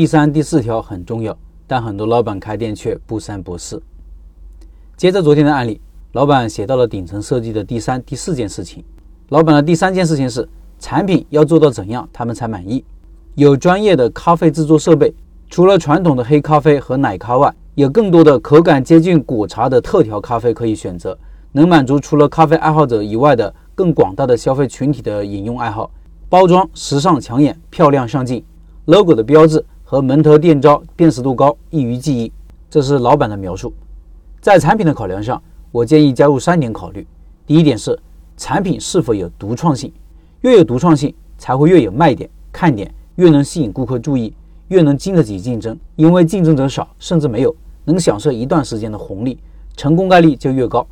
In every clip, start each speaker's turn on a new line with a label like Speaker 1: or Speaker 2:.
Speaker 1: 第三、第四条很重要，但很多老板开店却不三不四。接着昨天的案例，老板写到了顶层设计的第三、第四件事情。老板的第三件事情是，产品要做到怎样他们才满意？有专业的咖啡制作设备，除了传统的黑咖啡和奶咖外，有更多的口感接近果茶的特调咖啡可以选择，能满足除了咖啡爱好者以外的更广大的消费群体的饮用爱好。包装时尚抢眼，漂亮上镜，logo 的标志和门头店招辨识度高，易于记忆。这是老板的描述。在产品的考量上，我建议加入三点考虑。第一点是产品是否有独创性，越有独创性，才会越有卖点、看点，越能吸引顾客注意，越能经得起竞争。因为竞争者少，甚至没有，能享受一段时间的红利，成功概率就越高。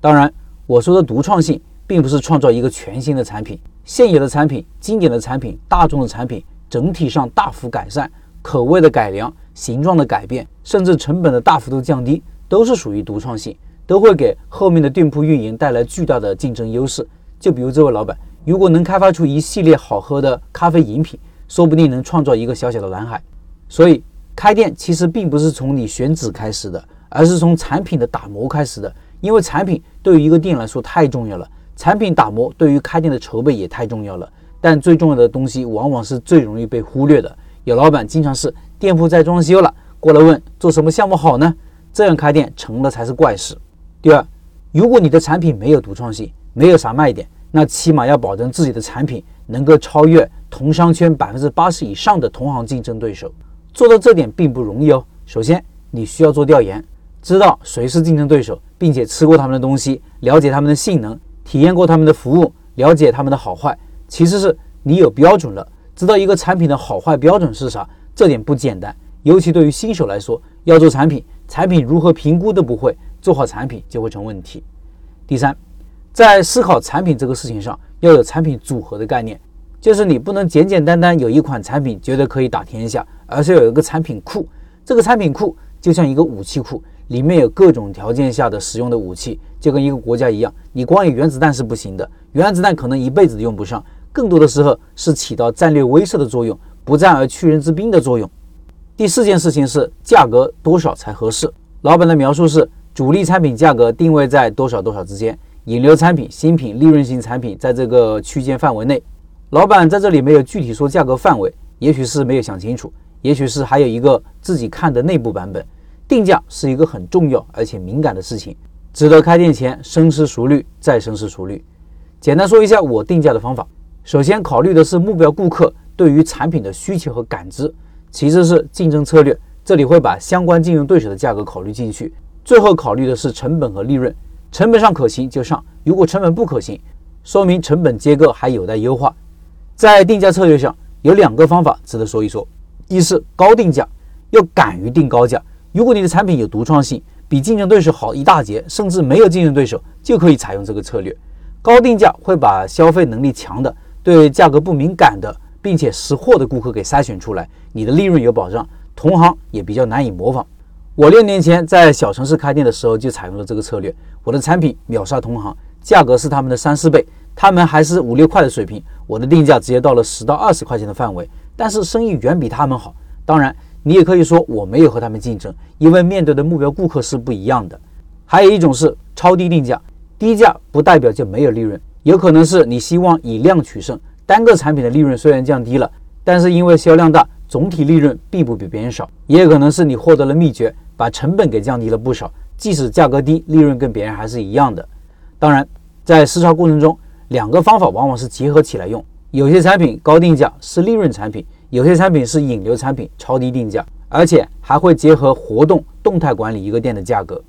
Speaker 1: 当然，我说的独创性，并不是创造一个全新的产品。现有的产品、经典的产品、大众的产品，整体上大幅改善，口味的改良、形状的改变，甚至成本的大幅度降低，都是属于独创性，都会给后面的店铺运营带来巨大的竞争优势。就比如这位老板，如果能开发出一系列好喝的咖啡饮品，说不定能创造一个小小的蓝海。所以，开店其实并不是从你选址开始的，而是从产品的打磨开始的，因为产品对于一个店来说太重要了。产品打磨对于开店的筹备也太重要了，但最重要的东西往往是最容易被忽略的。有老板经常是店铺在装修了，过来问做什么项目好呢？这样开店成了才是怪事。第二，如果你的产品没有独创性，没有啥卖点，那起码要保证自己的产品能够超越同商圈百分之八十以上的同行竞争对手。做到这点并不容易哦。首先，你需要做调研，知道谁是竞争对手，并且吃过他们的东西，了解他们的性能。体验过他们的服务，了解他们的好坏，其实是你有标准了，知道一个产品的好坏标准是啥，这点不简单。尤其对于新手来说，要做产品，产品如何评估都不会，做好产品就会成问题。第三，在思考产品这个事情上，要有产品组合的概念，就是你不能简简单单有一款产品觉得可以打天下，而是有一个产品库。这个产品库就像一个武器库。里面有各种条件下的使用的武器，就跟一个国家一样，你光有原子弹是不行的，原子弹可能一辈子都用不上，更多的时候是起到战略威慑的作用，不战而屈人之兵的作用。第四件事情是价格多少才合适。老板的描述是，主力产品价格定位在多少多少之间，引流产品、新品、利润型产品在这个区间范围内。老板在这里没有具体说价格范围，也许是没有想清楚，也许是还有一个自己看的内部版本。定价是一个很重要而且敏感的事情，值得开店前深思熟虑，再深思熟虑。简单说一下我定价的方法：首先考虑的是目标顾客对于产品的需求和感知，其次是竞争策略，这里会把相关竞争对手的价格考虑进去，最后考虑的是成本和利润。成本上可行就上，如果成本不可行，说明成本结构还有待优化。在定价策略上有两个方法值得说一说：一是高定价，要敢于定高价。如果你的产品有独创性，比竞争对手好一大截，甚至没有竞争对手，就可以采用这个策略。高定价会把消费能力强的、对价格不敏感的，并且识货的顾客给筛选出来，你的利润有保障，同行也比较难以模仿。我六年前在小城市开店的时候就采用了这个策略，我的产品秒杀同行，价格是他们的三四倍，他们还是五六块的水平，我的定价直接到了十到二十块钱的范围，但是生意远比他们好。当然。你也可以说我没有和他们竞争，因为面对的目标顾客是不一样的。还有一种是超低定价，低价不代表就没有利润，有可能是你希望以量取胜，单个产品的利润虽然降低了，但是因为销量大，总体利润并不比别人少。也有可能是你获得了秘诀，把成本给降低了不少，即使价格低，利润跟别人还是一样的。当然，在实操过程中，两个方法往往是结合起来用，有些产品高定价是利润产品。有些产品是引流产品，超低定价，而且还会结合活动动态管理一个店的价格。